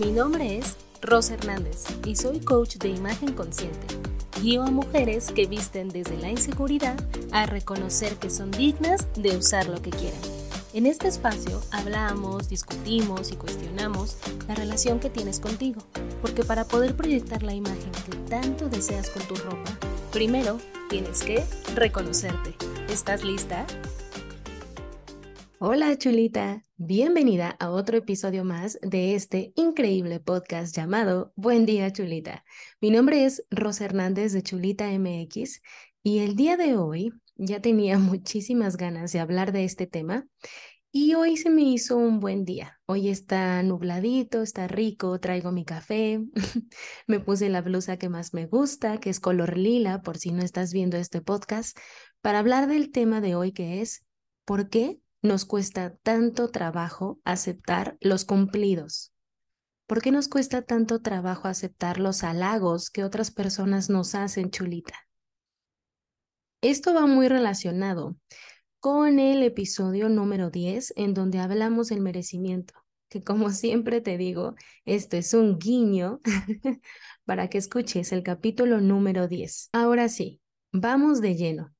Mi nombre es Rosa Hernández y soy coach de imagen consciente. Guío a mujeres que visten desde la inseguridad a reconocer que son dignas de usar lo que quieran. En este espacio hablamos, discutimos y cuestionamos la relación que tienes contigo, porque para poder proyectar la imagen que tanto deseas con tu ropa, primero tienes que reconocerte. ¿Estás lista? Hola chulita, bienvenida a otro episodio más de este increíble podcast llamado Buen día chulita. Mi nombre es Rosa Hernández de Chulita MX y el día de hoy ya tenía muchísimas ganas de hablar de este tema y hoy se me hizo un buen día. Hoy está nubladito, está rico, traigo mi café, me puse la blusa que más me gusta, que es color lila, por si no estás viendo este podcast, para hablar del tema de hoy que es ¿por qué nos cuesta tanto trabajo aceptar los cumplidos? ¿Por qué nos cuesta tanto trabajo aceptar los halagos que otras personas nos hacen, chulita? Esto va muy relacionado con el episodio número 10, en donde hablamos del merecimiento, que como siempre te digo, esto es un guiño para que escuches el capítulo número 10. Ahora sí, vamos de lleno.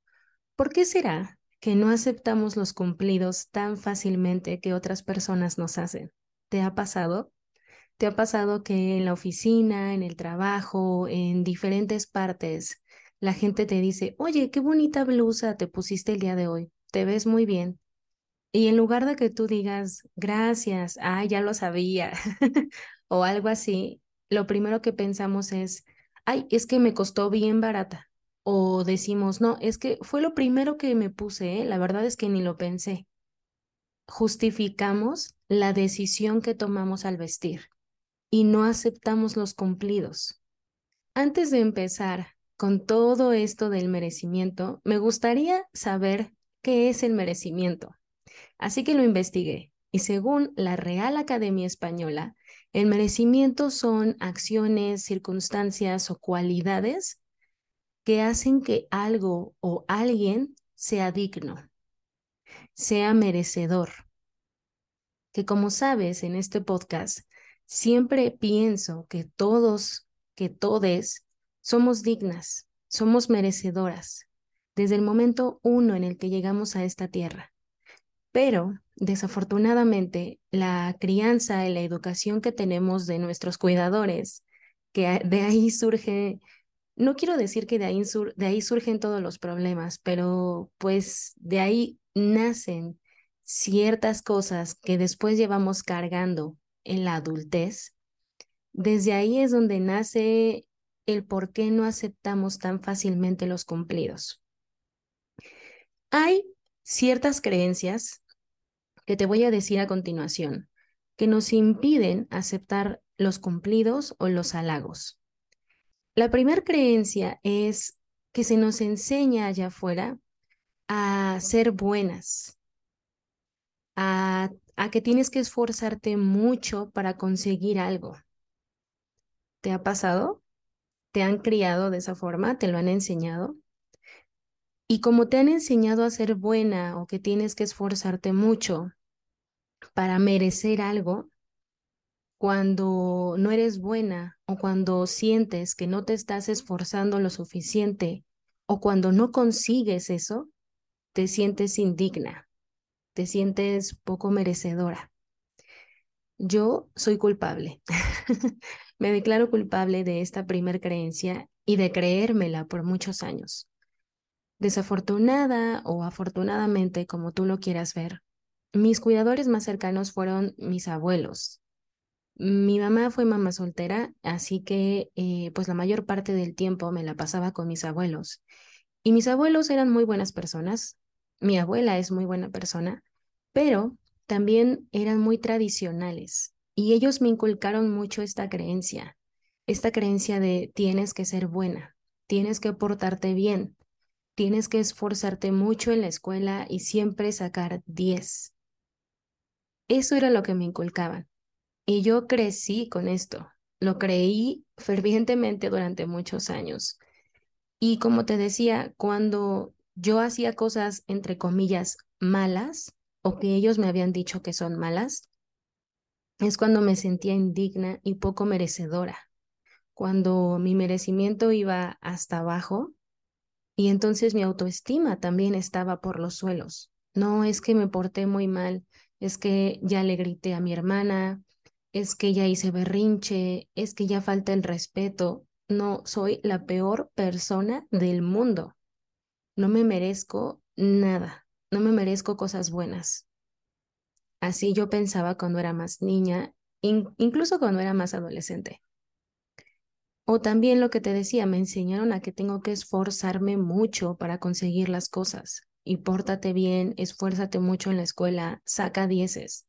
¿Por qué será que no aceptamos los cumplidos tan fácilmente que otras personas nos hacen. ¿Te ha pasado? ¿Te ha pasado que en la oficina, en el trabajo, en diferentes partes, la gente te dice, oye, qué bonita blusa te pusiste el día de hoy, te ves muy bien? Y en lugar de que tú digas, gracias, ah, ya lo sabía, o algo así, lo primero que pensamos es, ay, es que me costó bien barata o decimos, no, es que fue lo primero que me puse, ¿eh? la verdad es que ni lo pensé. Justificamos la decisión que tomamos al vestir y no aceptamos los cumplidos. Antes de empezar con todo esto del merecimiento, me gustaría saber qué es el merecimiento. Así que lo investigué y según la Real Academia Española, el merecimiento son acciones, circunstancias o cualidades que hacen que algo o alguien sea digno, sea merecedor. Que como sabes en este podcast, siempre pienso que todos, que todes, somos dignas, somos merecedoras, desde el momento uno en el que llegamos a esta tierra. Pero, desafortunadamente, la crianza y la educación que tenemos de nuestros cuidadores, que de ahí surge no quiero decir que de ahí, surgen todos los problemas, pero pues de ahí nacen ciertas cosas que después llevamos cargando en la adultez. Desde ahí es donde nace el por qué no aceptamos tan fácilmente los cumplidos. Hay ciertas creencias que te voy a decir a continuación que nos impiden aceptar los cumplidos o los halagos. La primera creencia es que se nos enseña allá afuera a ser buenas, a, a que tienes que esforzarte mucho para conseguir algo. ¿Te ha pasado? ¿Te han criado de esa forma? ¿Te lo han enseñado? Y como te han enseñado a ser buena o que tienes que esforzarte mucho para merecer algo, cuando no eres buena o cuando sientes que no te estás esforzando lo suficiente o cuando no consigues eso, te sientes indigna, te sientes poco merecedora. Yo soy culpable. Me declaro culpable de esta primer creencia y de creérmela por muchos años. Desafortunada o afortunadamente, como tú lo quieras ver, mis cuidadores más cercanos fueron mis abuelos, mi mamá fue mamá soltera, así que eh, pues la mayor parte del tiempo me la pasaba con mis abuelos. Y mis abuelos eran muy buenas personas, mi abuela es muy buena persona, pero también eran muy tradicionales y ellos me inculcaron mucho esta creencia, esta creencia de tienes que ser buena, tienes que portarte bien, tienes que esforzarte mucho en la escuela y siempre sacar 10. Eso era lo que me inculcaban. Y yo crecí con esto, lo creí fervientemente durante muchos años. Y como te decía, cuando yo hacía cosas, entre comillas, malas, o que ellos me habían dicho que son malas, es cuando me sentía indigna y poco merecedora, cuando mi merecimiento iba hasta abajo y entonces mi autoestima también estaba por los suelos. No es que me porté muy mal, es que ya le grité a mi hermana, es que ya hice berrinche, es que ya falta el respeto. No, soy la peor persona del mundo. No me merezco nada, no me merezco cosas buenas. Así yo pensaba cuando era más niña, incluso cuando era más adolescente. O también lo que te decía, me enseñaron a que tengo que esforzarme mucho para conseguir las cosas. Y pórtate bien, esfuérzate mucho en la escuela, saca dieces.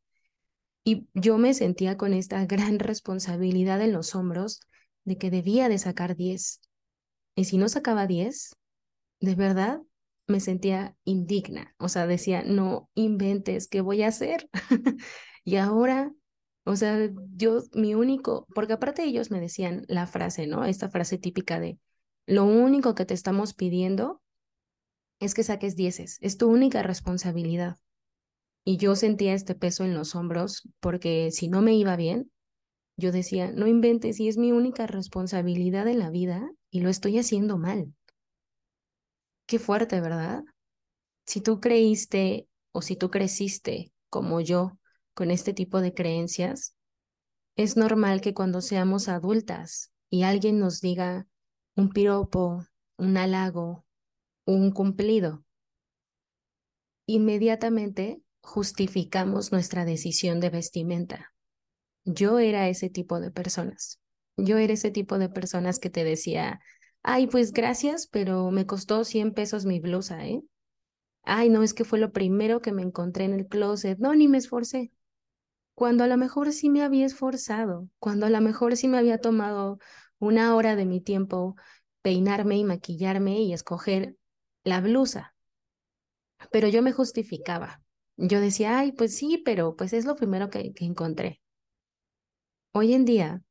Y yo me sentía con esta gran responsabilidad en los hombros de que debía de sacar 10. Y si no sacaba 10, de verdad me sentía indigna. O sea, decía, no inventes, ¿qué voy a hacer? y ahora, o sea, yo, mi único, porque aparte ellos me decían la frase, ¿no? Esta frase típica de, lo único que te estamos pidiendo es que saques dieces, es tu única responsabilidad. Y yo sentía este peso en los hombros porque si no me iba bien, yo decía, no inventes, si es mi única responsabilidad en la vida y lo estoy haciendo mal. Qué fuerte, ¿verdad? Si tú creíste o si tú creciste como yo con este tipo de creencias, es normal que cuando seamos adultas y alguien nos diga un piropo, un halago, un cumplido, inmediatamente justificamos nuestra decisión de vestimenta. Yo era ese tipo de personas. Yo era ese tipo de personas que te decía, ay, pues gracias, pero me costó 100 pesos mi blusa, ¿eh? Ay, no, es que fue lo primero que me encontré en el closet. No, ni me esforcé. Cuando a lo mejor sí me había esforzado, cuando a lo mejor sí me había tomado una hora de mi tiempo peinarme y maquillarme y escoger la blusa. Pero yo me justificaba. Yo decía, ay, pues sí, pero pues es lo primero que, encontré. Hoy en día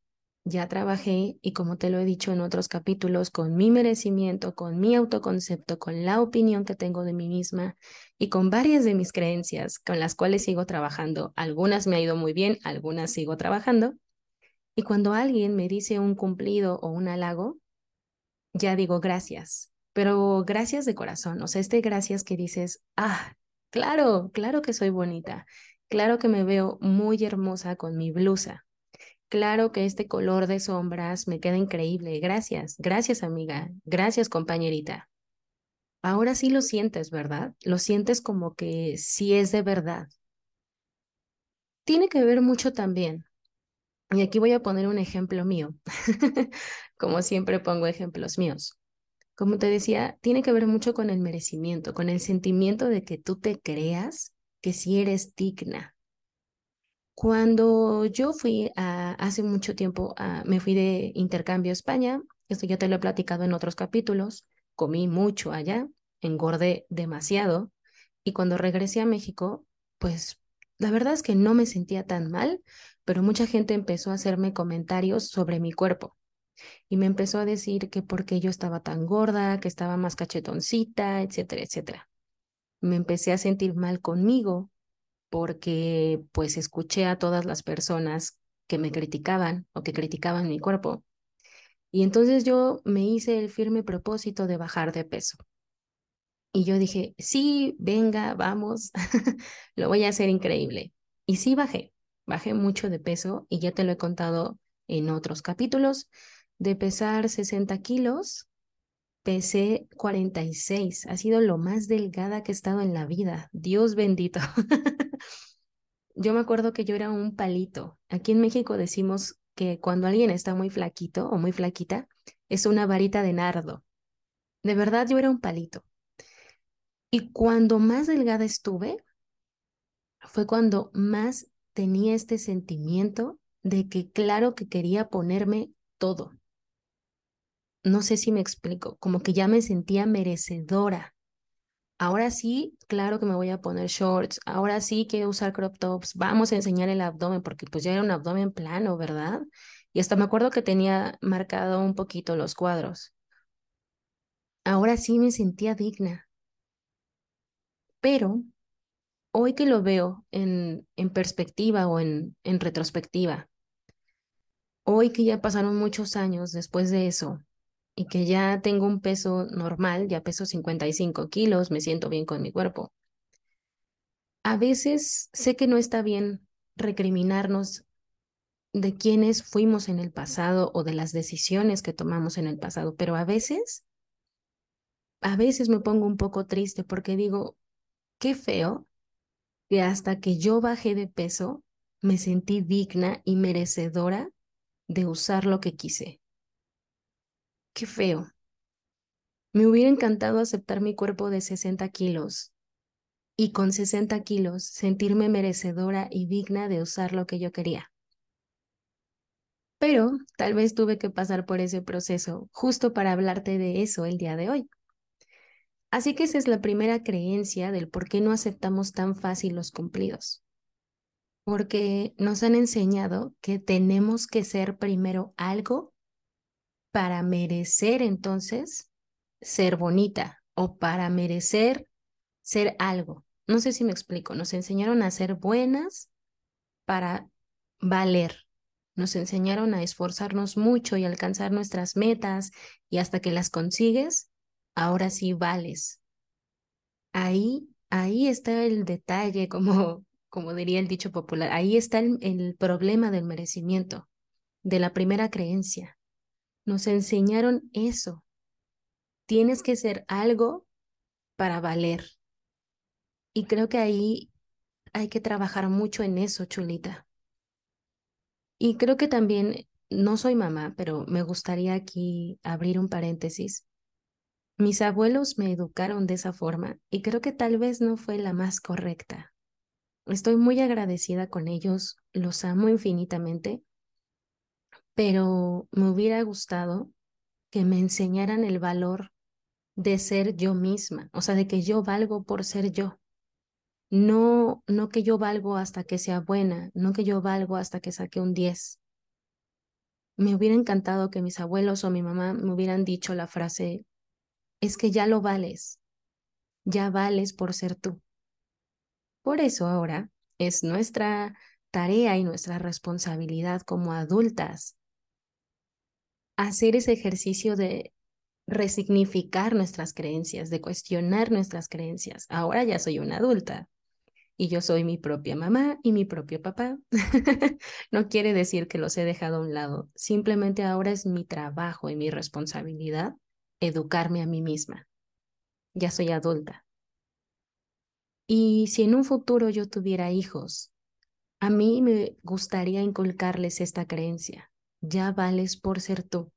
ya trabajé y como te lo he dicho en otros capítulos, con mi merecimiento, con mi autoconcepto, con la opinión que tengo de mí misma y con varias de mis creencias con las cuales sigo trabajando. Algunas me ha ido muy bien, algunas sigo trabajando. Y cuando alguien me dice un cumplido o un halago, ya digo gracias, pero gracias de corazón, o sea, este gracias que dices, ah, Claro, claro que soy bonita. Claro que me veo muy hermosa con mi blusa. Claro que este color de sombras me queda increíble. Gracias, gracias amiga. Gracias compañerita. Ahora sí lo sientes, ¿verdad? Lo sientes como que sí es de verdad. Tiene que ver mucho también. Y aquí voy a poner un ejemplo mío. como siempre pongo ejemplos míos como te decía, tiene que ver mucho con el merecimiento, con el sentimiento de que tú te creas que sí eres digna. Cuando yo fui hace mucho tiempo, me fui de intercambio a España, esto ya te lo he platicado en otros capítulos, comí mucho allá, engordé demasiado y cuando regresé a México, pues la verdad es que no me sentía tan mal, pero mucha gente empezó a hacerme comentarios sobre mi cuerpo y me empezó a decir que porque yo estaba tan gorda, que estaba más cachetoncita, etcétera, etcétera. Me empecé a sentir mal conmigo porque pues escuché a todas las personas que me criticaban o que criticaban mi cuerpo. Y entonces yo me hice el firme propósito de bajar de peso. Y yo dije, sí, venga, vamos, lo voy a hacer increíble. Y sí bajé, bajé mucho de peso y ya te lo he contado en otros capítulos de pesar 60 kilos, pesé 46. Ha sido lo más delgada que he estado en la vida. Dios bendito. yo me acuerdo que yo era un palito. Aquí en México decimos que cuando alguien está muy flaquito o muy flaquita, es una varita de nardo. De verdad, yo era un palito. Y cuando más delgada estuve, fue cuando más tenía este sentimiento de que claro que quería ponerme todo no sé si me explico, como que ya me sentía merecedora. Ahora sí, claro que me voy a poner shorts, ahora sí quiero usar crop tops, vamos a enseñar el abdomen, porque pues ya era un abdomen plano, ¿verdad? Y hasta me acuerdo que tenía marcado un poquito los cuadros. Ahora sí me sentía digna. Pero hoy que lo veo en, en perspectiva o en, en retrospectiva, hoy que ya pasaron muchos años después de eso y que ya tengo un peso normal, ya peso 55 kilos, me siento bien con mi cuerpo. A veces sé que no está bien recriminarnos de quiénes fuimos en el pasado o de las decisiones que tomamos en el pasado, pero a veces, a veces me pongo un poco triste porque digo, qué feo que hasta que yo bajé de peso me sentí digna y merecedora de usar lo que quise. Qué feo. Me hubiera encantado aceptar mi cuerpo de 60 kilos y con 60 kilos sentirme merecedora y digna de usar lo que yo quería. Pero tal vez tuve que pasar por ese proceso justo para hablarte de eso el día de hoy. Así que esa es la primera creencia del por qué no aceptamos tan fácil los cumplidos. Porque nos han enseñado que tenemos que ser primero algo para merecer entonces ser bonita o para merecer ser algo. No sé si me explico, nos enseñaron a ser buenas para valer. Nos enseñaron a esforzarnos mucho y alcanzar nuestras metas y hasta que las consigues, ahora sí vales. Ahí, ahí está el detalle, como, como diría el dicho popular, ahí está el, el problema del merecimiento, de la primera creencia. Nos enseñaron eso. Tienes que ser algo para valer. Y creo que ahí hay que trabajar mucho en eso, chulita. Y creo que también, no soy mamá, pero me gustaría aquí abrir un paréntesis. Mis abuelos me educaron de esa forma y creo que tal vez no fue la más correcta. Estoy muy agradecida con ellos, los amo infinitamente, pero me hubiera gustado que me enseñaran el valor de ser yo misma, o sea, de que yo valgo por ser yo. No, no que yo valgo hasta que sea buena, no que yo valgo hasta que saque un 10. Me hubiera encantado que mis abuelos o mi mamá me hubieran dicho la frase, es que ya lo vales, ya vales por ser tú. Por eso ahora es nuestra tarea y nuestra responsabilidad como adultas hacer ese ejercicio de resignificar nuestras creencias, de cuestionar nuestras creencias. Ahora ya soy una adulta y yo soy mi propia mamá y mi propio papá. no quiere decir que los he dejado a un lado, simplemente ahora es mi trabajo y mi responsabilidad educarme a mí misma. Ya soy adulta. Y si en un futuro yo tuviera hijos, a mí me gustaría inculcarles esta creencia ya vales por ser tú.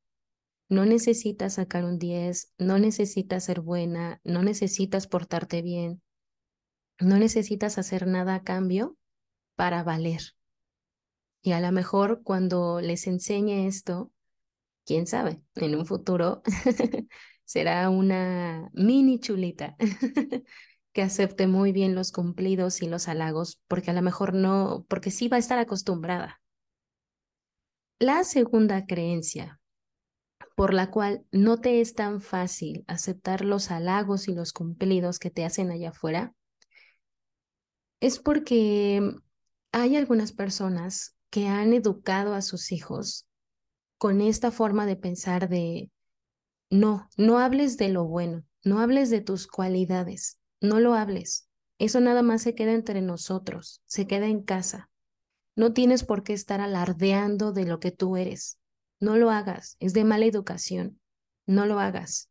No necesitas sacar un 10, no necesitas ser buena, no necesitas portarte bien, no necesitas hacer nada a cambio para valer. Y a lo mejor cuando les enseñe esto, quién sabe, en un futuro será una mini chulita que acepte muy bien los cumplidos y los halagos, porque a lo mejor no, porque sí va a estar acostumbrada la segunda creencia por la cual no te es tan fácil aceptar los halagos y los cumplidos que te hacen allá afuera es porque hay algunas personas que han educado a sus hijos con esta forma de pensar de no, no hables de lo bueno, no hables de tus cualidades, no lo hables. Eso nada más se queda entre nosotros, se queda en casa. No tienes por qué estar alardeando de lo que tú eres. No lo hagas. Es de mala educación. No lo hagas.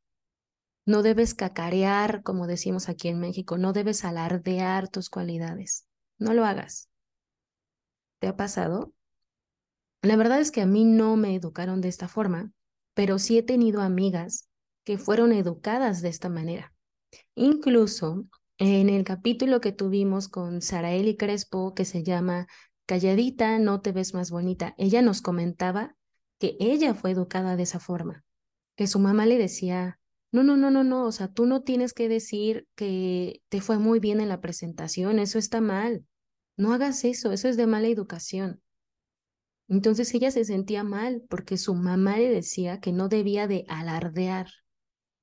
No debes cacarear, como decimos aquí en México. No debes alardear tus cualidades. No lo hagas. ¿Te ha pasado? La verdad es que a mí no me educaron de esta forma, pero sí he tenido amigas que fueron educadas de esta manera. Incluso en el capítulo que tuvimos con Saraeli Crespo, que se llama calladita, no te ves más bonita. Ella nos comentaba que ella fue educada de esa forma, que su mamá le decía, no, no, no, no, no, o sea, tú no tienes que decir que te fue muy bien en la presentación, eso está mal. No hagas eso, eso es de mala educación. Entonces ella se sentía mal porque su mamá le decía que no debía de alardear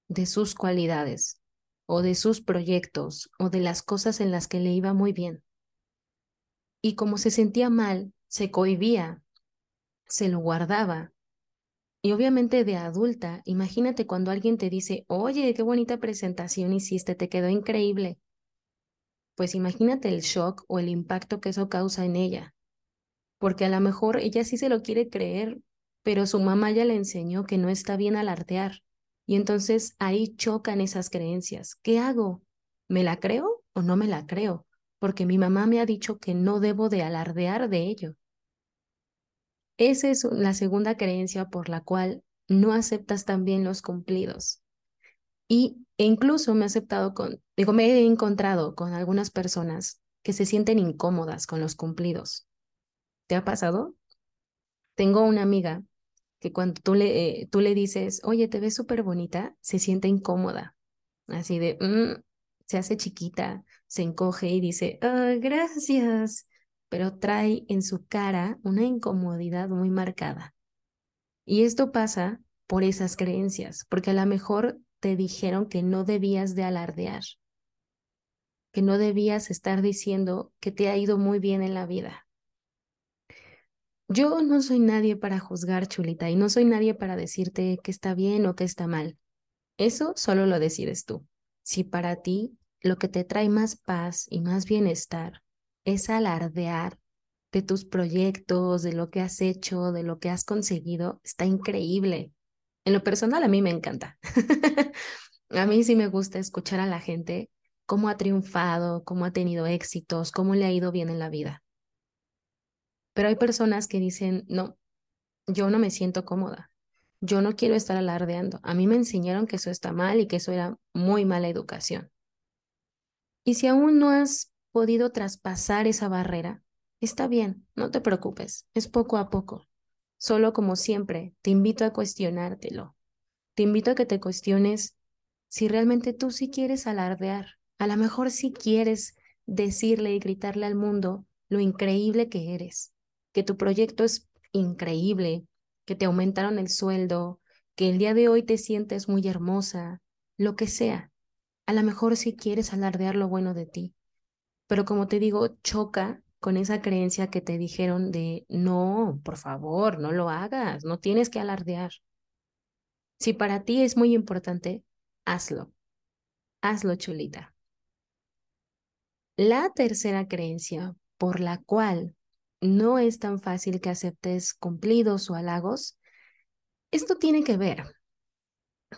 de sus cualidades o de sus proyectos o de las cosas en las que le iba muy bien. Y como se sentía mal, se cohibía, se lo guardaba. Y obviamente de adulta, imagínate cuando alguien te dice, oye, qué bonita presentación hiciste, te quedó increíble. Pues imagínate el shock o el impacto que eso causa en ella. Porque a lo mejor ella sí se lo quiere creer, pero su mamá ya le enseñó que no está bien alardear. Y entonces ahí chocan esas creencias. ¿Qué hago? ¿Me la creo o no me la creo? Porque mi mamá me ha dicho que no debo de alardear de ello. Esa es la segunda creencia por la cual no aceptas también los cumplidos. Y e incluso me he aceptado con, digo, me he encontrado con algunas personas que se sienten incómodas con los cumplidos. ¿Te ha pasado? Tengo una amiga que cuando tú le, eh, tú le dices, oye, te ves súper bonita, se siente incómoda, así de, mm", se hace chiquita, se encoge y dice, oh, gracias, pero trae en su cara una incomodidad muy marcada. Y esto pasa por esas creencias, porque a lo mejor te dijeron que no debías de alardear, que no debías estar diciendo que te ha ido muy bien en la vida. Yo no soy nadie para juzgar, chulita, y no soy nadie para decirte que está bien o que está mal. Eso solo lo decides tú. Si para ti lo que te trae más paz y más bienestar es alardear de tus proyectos, de lo que has hecho, de lo que has conseguido, está increíble. En lo personal a mí me encanta. a mí sí me gusta escuchar a la gente cómo ha triunfado, cómo ha tenido éxitos, cómo le ha ido bien en la vida. Pero hay personas que dicen, no, yo no me siento cómoda, yo no quiero estar alardeando. A mí me enseñaron que eso está mal y que eso era muy mala educación. Y si aún no has podido traspasar esa barrera, está bien, no te preocupes, es poco a poco. Solo como siempre, te invito a cuestionártelo. Te invito a que te cuestiones si realmente tú sí quieres alardear. A lo mejor sí quieres decirle y gritarle al mundo lo increíble que eres que tu proyecto es increíble, que te aumentaron el sueldo, que el día de hoy te sientes muy hermosa, lo que sea. A lo mejor si quieres alardear lo bueno de ti, pero como te digo, choca con esa creencia que te dijeron de, no, por favor, no lo hagas, no tienes que alardear. Si para ti es muy importante, hazlo. Hazlo, chulita. La tercera creencia por la cual no es tan fácil que aceptes cumplidos o halagos, esto tiene que ver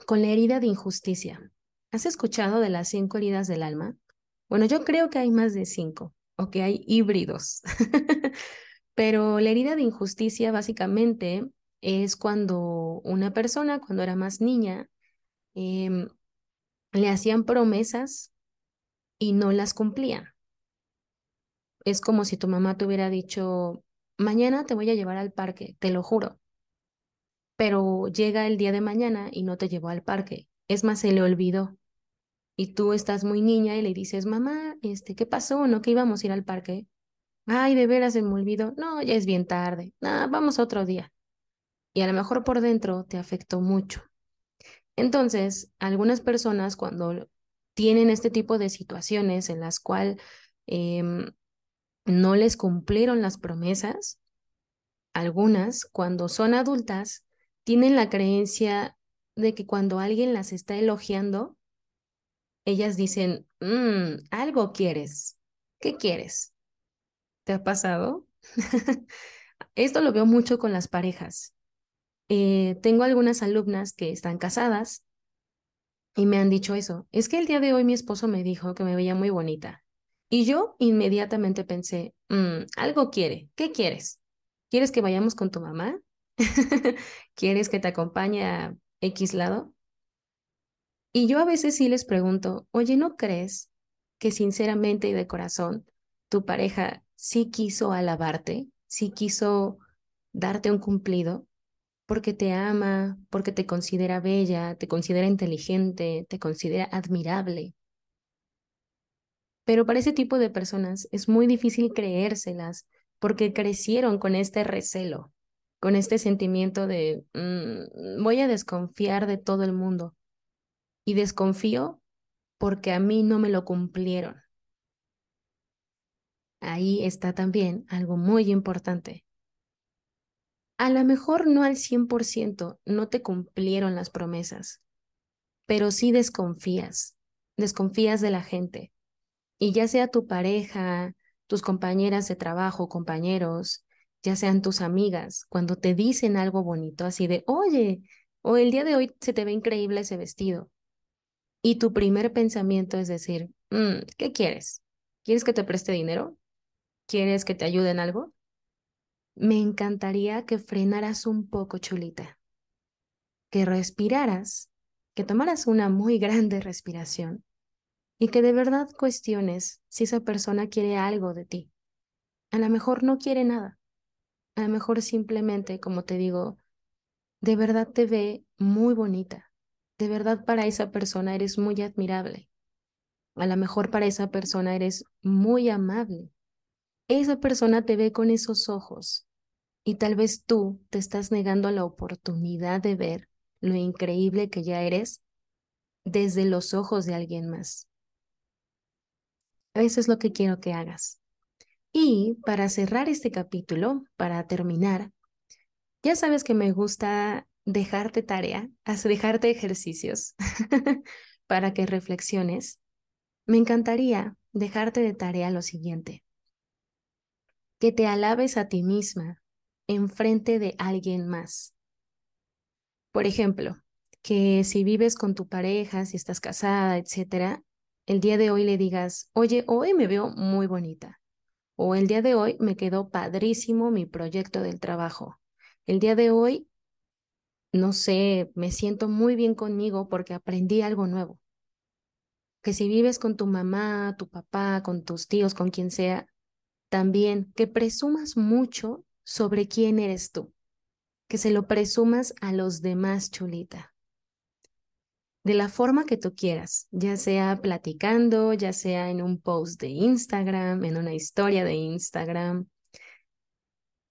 con la herida de injusticia. ¿Has escuchado de las cinco heridas del alma? Bueno, yo creo que hay más de cinco o que hay híbridos. Pero la herida de injusticia básicamente es cuando una persona, cuando era más niña, em, le hacían promesas y no las cumplía es como si tu mamá te hubiera dicho, mañana te voy a llevar al parque, te lo juro. Pero llega el día de mañana y no te llevó al parque. Es más, se le olvidó. Y tú estás muy niña y le dices, mamá, este, ¿qué pasó? ¿No que íbamos a ir al parque? Ay, de veras se me olvidó. No, ya es bien tarde. No, vamos otro día. Y a lo mejor por dentro te afectó mucho. Entonces, algunas personas cuando tienen este tipo de situaciones en las cuales em, no les cumplieron las promesas, algunas, cuando son adultas, tienen la creencia de que cuando alguien las está elogiando, ellas dicen, mm, algo quieres. ¿Qué quieres? ¿Te ha pasado? Esto lo veo mucho con las parejas. Eh, tengo algunas alumnas que están casadas y me han dicho eso. Es que el día de hoy mi esposo me dijo que me veía muy bonita. Y yo inmediatamente pensé, mm, algo quiere, ¿qué quieres? ¿Quieres que vayamos con tu mamá? ¿Quieres que te acompañe a X lado? Y yo a veces sí les pregunto, oye, ¿no crees que sinceramente y de corazón tu pareja sí quiso alabarte, sí quiso darte un cumplido? porque te ama, porque te considera bella, te considera inteligente, te considera admirable. Pero para ese tipo de personas es muy difícil creérselas porque crecieron con este recelo, con este sentimiento de mm, voy a desconfiar de todo el mundo. Y desconfío porque a mí no me lo cumplieron. Ahí está también algo muy importante. A lo mejor no al 100% no te cumplieron las promesas, pero sí desconfías, desconfías de la gente. Y ya sea tu pareja, tus compañeras de trabajo, compañeros, ya sean tus amigas, cuando te dicen algo bonito, así de, oye, o el día de hoy se te ve increíble ese vestido. Y tu primer pensamiento es decir, mm, ¿qué quieres? ¿Quieres que te preste dinero? ¿Quieres que te ayude en algo? Me encantaría que frenaras un poco, chulita, que respiraras, que tomaras una muy grande respiración y que de verdad cuestiones si esa persona quiere algo de ti. A lo mejor no quiere nada. A lo mejor simplemente, como te digo, de verdad te ve muy bonita. De verdad para esa persona eres muy admirable. A lo mejor para esa persona eres muy amable esa persona te ve con esos ojos y tal vez tú te estás negando la oportunidad de ver lo increíble que ya eres desde los ojos de alguien más. Eso es lo que quiero que hagas. Y para cerrar este capítulo, para terminar, ya sabes que me gusta dejarte tarea, dejarte ejercicios para que reflexiones. Me encantaría dejarte de tarea lo siguiente que te alabes a ti misma en frente de alguien más. Por ejemplo, que si vives con tu pareja, si estás casada, etcétera, el día de hoy le digas, oye, hoy me veo muy bonita. O el día de hoy me quedó padrísimo mi proyecto del trabajo. El día de hoy, no sé, me siento muy bien conmigo porque aprendí algo nuevo. Que si vives con tu mamá, tu papá, con tus tíos, con quien sea, también que presumas mucho sobre quién eres tú, que se lo presumas a los demás, chulita. De la forma que tú quieras, ya sea platicando, ya sea en un post de Instagram, en una historia de Instagram.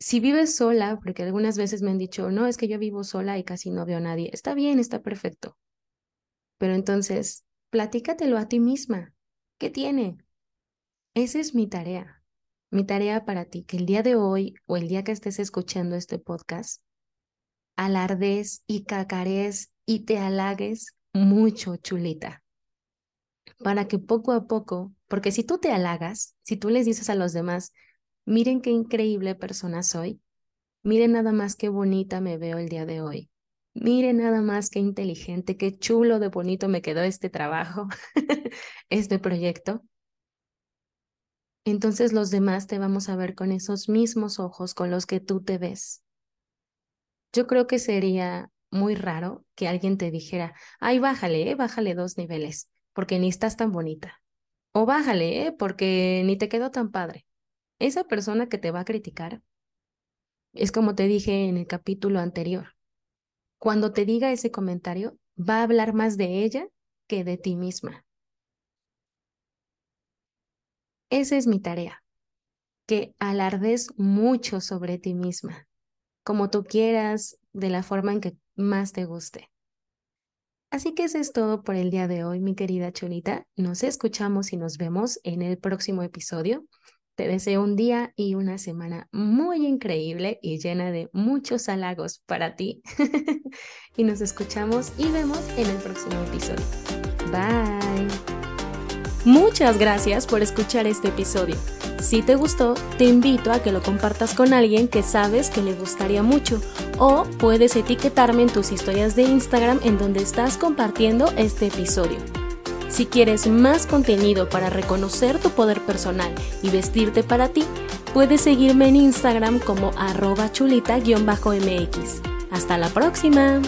Si vives sola, porque algunas veces me han dicho, no, es que yo vivo sola y casi no veo a nadie, está bien, está perfecto. Pero entonces, platícatelo a ti misma. ¿Qué tiene? Esa es mi tarea mi tarea para ti, que el día de hoy o el día que estés escuchando este podcast, alardes y cacarees y te halagues mucho, chulita. Para que poco a poco, porque si tú te halagas, si tú les dices a los demás, miren qué increíble persona soy, miren nada más qué bonita me veo el día de hoy, miren nada más qué inteligente, qué chulo de bonito me quedó este trabajo, este proyecto entonces los demás te vamos a ver con esos mismos ojos con los que tú te ves. Yo creo que sería muy raro que alguien te dijera, ay, bájale, eh, bájale dos niveles, porque ni estás tan bonita. O bájale, eh, porque ni te quedó tan padre. Esa persona que te va a criticar es como te dije en el capítulo anterior. Cuando te diga ese comentario, va a hablar más de ella que de ti misma. Esa es mi tarea, que alardes mucho sobre ti misma, como tú quieras, de la forma en que más te guste. Así que eso es todo por el día de hoy, mi querida Chulita. Nos escuchamos y nos vemos en el próximo episodio. Te deseo un día y una semana muy increíble y llena de muchos halagos para ti. y nos escuchamos y vemos en el próximo episodio. Bye. Muchas gracias por escuchar este episodio. Si te gustó, te invito a que lo compartas con alguien que sabes que le gustaría mucho o puedes etiquetarme en tus historias de Instagram en donde estás compartiendo este episodio. Si quieres más contenido para reconocer tu poder personal y vestirte para ti, puedes seguirme en Instagram como arroba chulita-mx. Hasta la próxima.